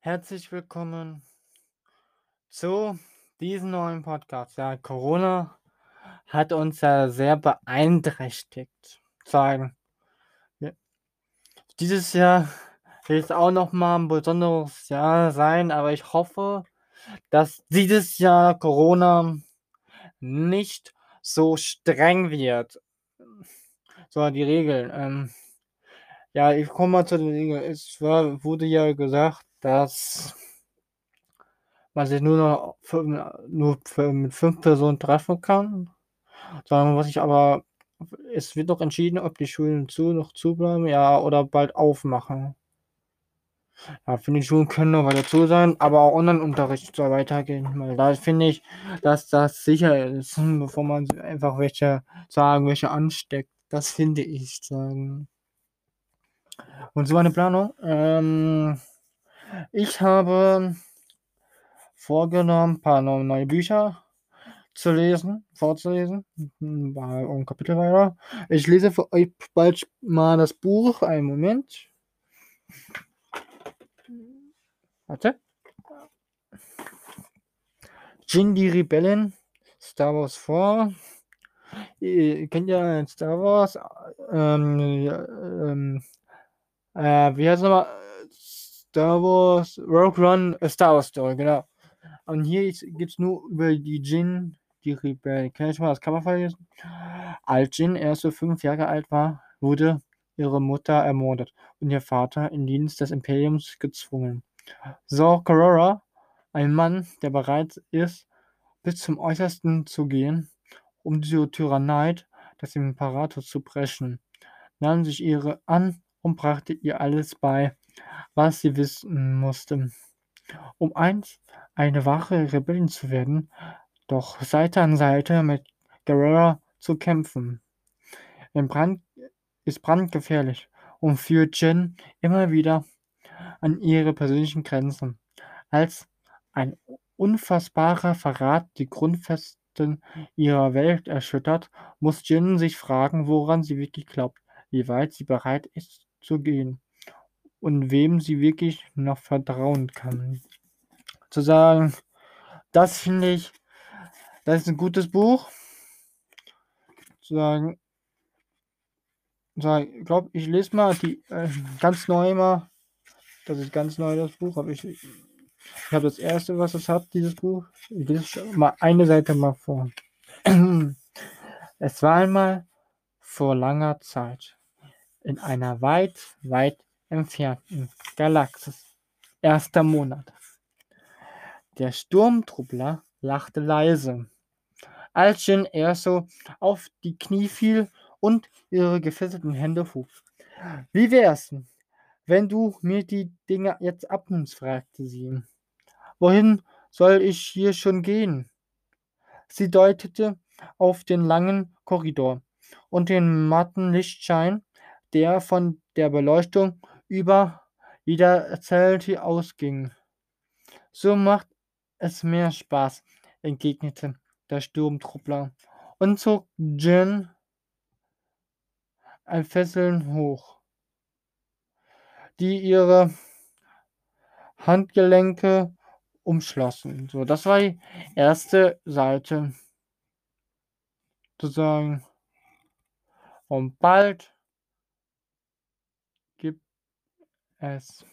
Herzlich willkommen zu diesem neuen Podcast. Ja, Corona hat uns ja sehr beeinträchtigt. Sagen. Ja. Dieses Jahr wird es auch noch mal ein besonderes Jahr sein, aber ich hoffe, dass dieses Jahr Corona nicht so streng wird. So die Regeln. Ähm, ja, ich komme mal zu den Regeln. Es war, wurde ja gesagt, dass man sich nur noch für, nur für, mit fünf Personen treffen kann. Sondern was ich aber, es wird noch entschieden, ob die Schulen zu noch zubleiben, ja, oder bald aufmachen. Ja, finde, die Schulen können noch weiter zu sein, aber auch Online-Unterricht soll weitergehen. Weil da finde ich, dass das sicher ist, bevor man einfach welche sagen, welche ansteckt. Das finde ich sagen. Und so eine Planung. Ähm, ich habe vorgenommen, ein paar neue Bücher zu lesen, vorzulesen. Ein Kapitel weiter. Ich lese für euch bald mal das Buch. Einen Moment. Warte. Jin die Rebellen. Star Wars 4. Ihr kennt ja Star Wars. Ähm, ähm, äh, wie heißt es nochmal? Star Wars, Rogue One, äh, Star Wars Story, genau. Und hier geht es nur über die Jin, die Rebellen. Kann ich mal das Cover verlesen? Als Jin erst so fünf Jahre alt war, wurde ihre Mutter ermordet und ihr Vater in Dienst des Imperiums gezwungen. Saw Gerrera, ein Mann, der bereit ist, bis zum Äußersten zu gehen, um die Tyrannei des Imperators zu brechen, nahm sich ihre an und brachte ihr alles bei, was sie wissen musste, um einst eine wahre Rebellin zu werden, doch Seite an Seite mit Guerrera zu kämpfen. Brand ist brandgefährlich und führt Jen immer wieder an ihre persönlichen Grenzen. Als ein unfassbarer Verrat die Grundfesten ihrer Welt erschüttert, muss Jin sich fragen, woran sie wirklich glaubt, wie weit sie bereit ist zu gehen und wem sie wirklich noch vertrauen kann. Zu sagen, das finde ich, das ist ein gutes Buch. Zu sagen, ich glaube, ich lese mal die äh, ganz neu mal. Das ist ganz neu, das Buch. Aber ich, ich habe das erste, was es hat, dieses Buch. Ich lese mal eine Seite mal vor. es war einmal vor langer Zeit in einer weit, weit entfernten Galaxis. Erster Monat. Der Sturmtruppler lachte leise, als Jin Erso auf die Knie fiel und ihre gefesselten Hände hob. Wie wär's, wenn du mir die Dinge jetzt abnimmst? fragte sie. Wohin soll ich hier schon gehen? Sie deutete auf den langen Korridor und den matten Lichtschein, der von der Beleuchtung über jeder Zelle ausging. So macht es mehr Spaß, entgegnete der Sturmtruppler und zog Jin ein Fesseln hoch, die ihre Handgelenke umschlossen. So, das war die erste Seite. Sozusagen. Und bald gibt es.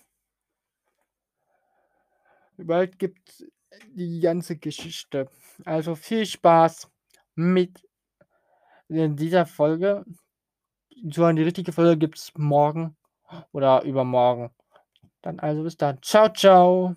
Bald gibt die ganze Geschichte. Also viel Spaß mit dieser Folge. So die richtige Folge gibt es morgen oder übermorgen. Dann also bis dann. Ciao, ciao.